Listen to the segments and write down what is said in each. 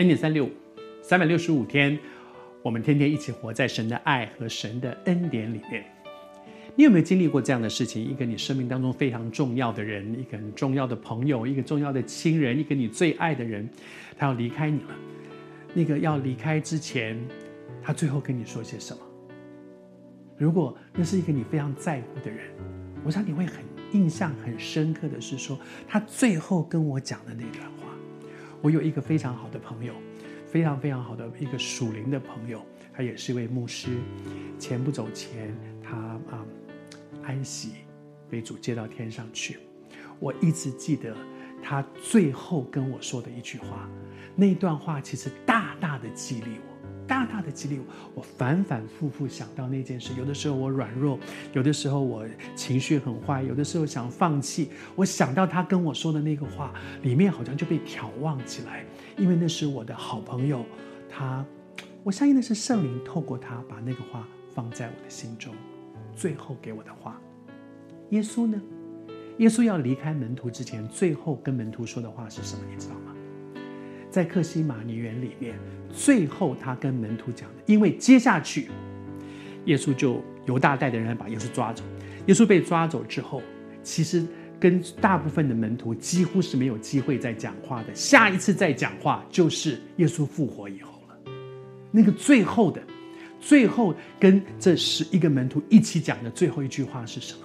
恩典三六五，三百六十五天，我们天天一起活在神的爱和神的恩典里面。你有没有经历过这样的事情？一个你生命当中非常重要的人，一个很重要的朋友，一个重要的亲人，一个你最爱的人，他要离开你了。那个要离开之前，他最后跟你说些什么？如果那是一个你非常在乎的人，我想你会很印象很深刻的是说，他最后跟我讲的那段话。我有一个非常好的朋友，非常非常好的一个属灵的朋友，他也是一位牧师。前不久前，他啊、嗯、安息，被主接到天上去。我一直记得他最后跟我说的一句话，那段话其实大大的激励我。大大的激励我，我反反复复想到那件事。有的时候我软弱，有的时候我情绪很坏，有的时候想放弃。我想到他跟我说的那个话，里面好像就被眺望起来，因为那是我的好朋友。他，我相信那是圣灵透过他把那个话放在我的心中，最后给我的话。耶稣呢？耶稣要离开门徒之前，最后跟门徒说的话是什么？你知道吗？在克西马尼园里面，最后他跟门徒讲的，因为接下去，耶稣就犹大带的人把耶稣抓走。耶稣被抓走之后，其实跟大部分的门徒几乎是没有机会再讲话的。下一次再讲话，就是耶稣复活以后了。那个最后的，最后跟这十一个门徒一起讲的最后一句话是什么？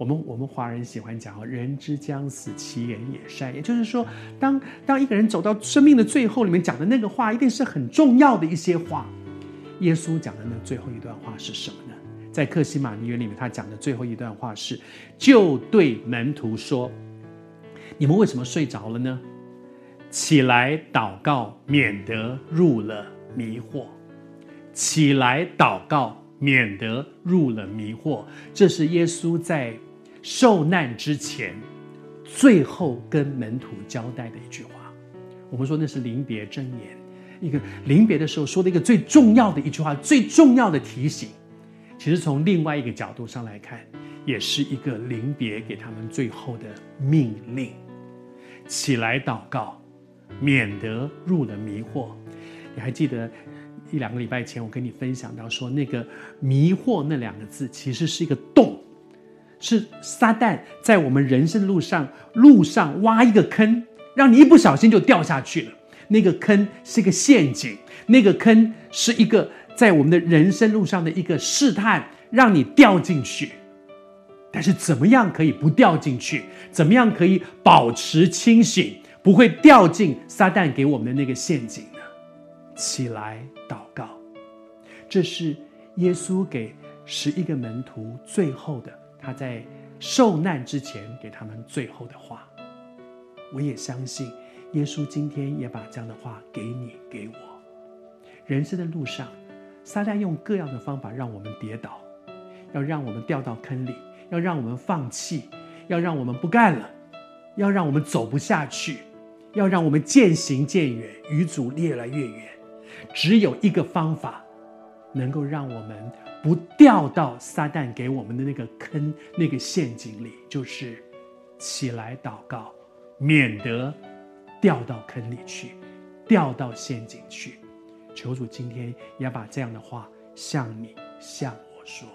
我们我们华人喜欢讲“人之将死，其言也善”，也就是说，当当一个人走到生命的最后，里面讲的那个话，一定是很重要的一些话。耶稣讲的那最后一段话是什么呢？在克西马尼园里面，他讲的最后一段话是：就对门徒说，你们为什么睡着了呢？起来祷告，免得入了迷惑。起来祷告，免得入了迷惑。这是耶稣在。受难之前，最后跟门徒交代的一句话，我们说那是临别箴言，一个临别的时候说的一个最重要的一句话，最重要的提醒。其实从另外一个角度上来看，也是一个临别给他们最后的命令：起来祷告，免得入了迷惑。你还记得一两个礼拜前我跟你分享到说，那个迷惑那两个字其实是一个洞。是撒旦在我们人生路上，路上挖一个坑，让你一不小心就掉下去了。那个坑是个陷阱，那个坑是一个在我们的人生路上的一个试探，让你掉进去。但是怎么样可以不掉进去？怎么样可以保持清醒，不会掉进撒旦给我们的那个陷阱呢？起来祷告，这是耶稣给十一个门徒最后的。他在受难之前给他们最后的话，我也相信耶稣今天也把这样的话给你给我。人生的路上，撒旦用各样的方法让我们跌倒，要让我们掉到坑里，要让我们放弃，要让我们不干了，要让我们走不下去，要让我们渐行渐远，与主越来越远。只有一个方法，能够让我们。不掉到撒旦给我们的那个坑、那个陷阱里，就是起来祷告，免得掉到坑里去，掉到陷阱去。求主今天也要把这样的话向你、向我说。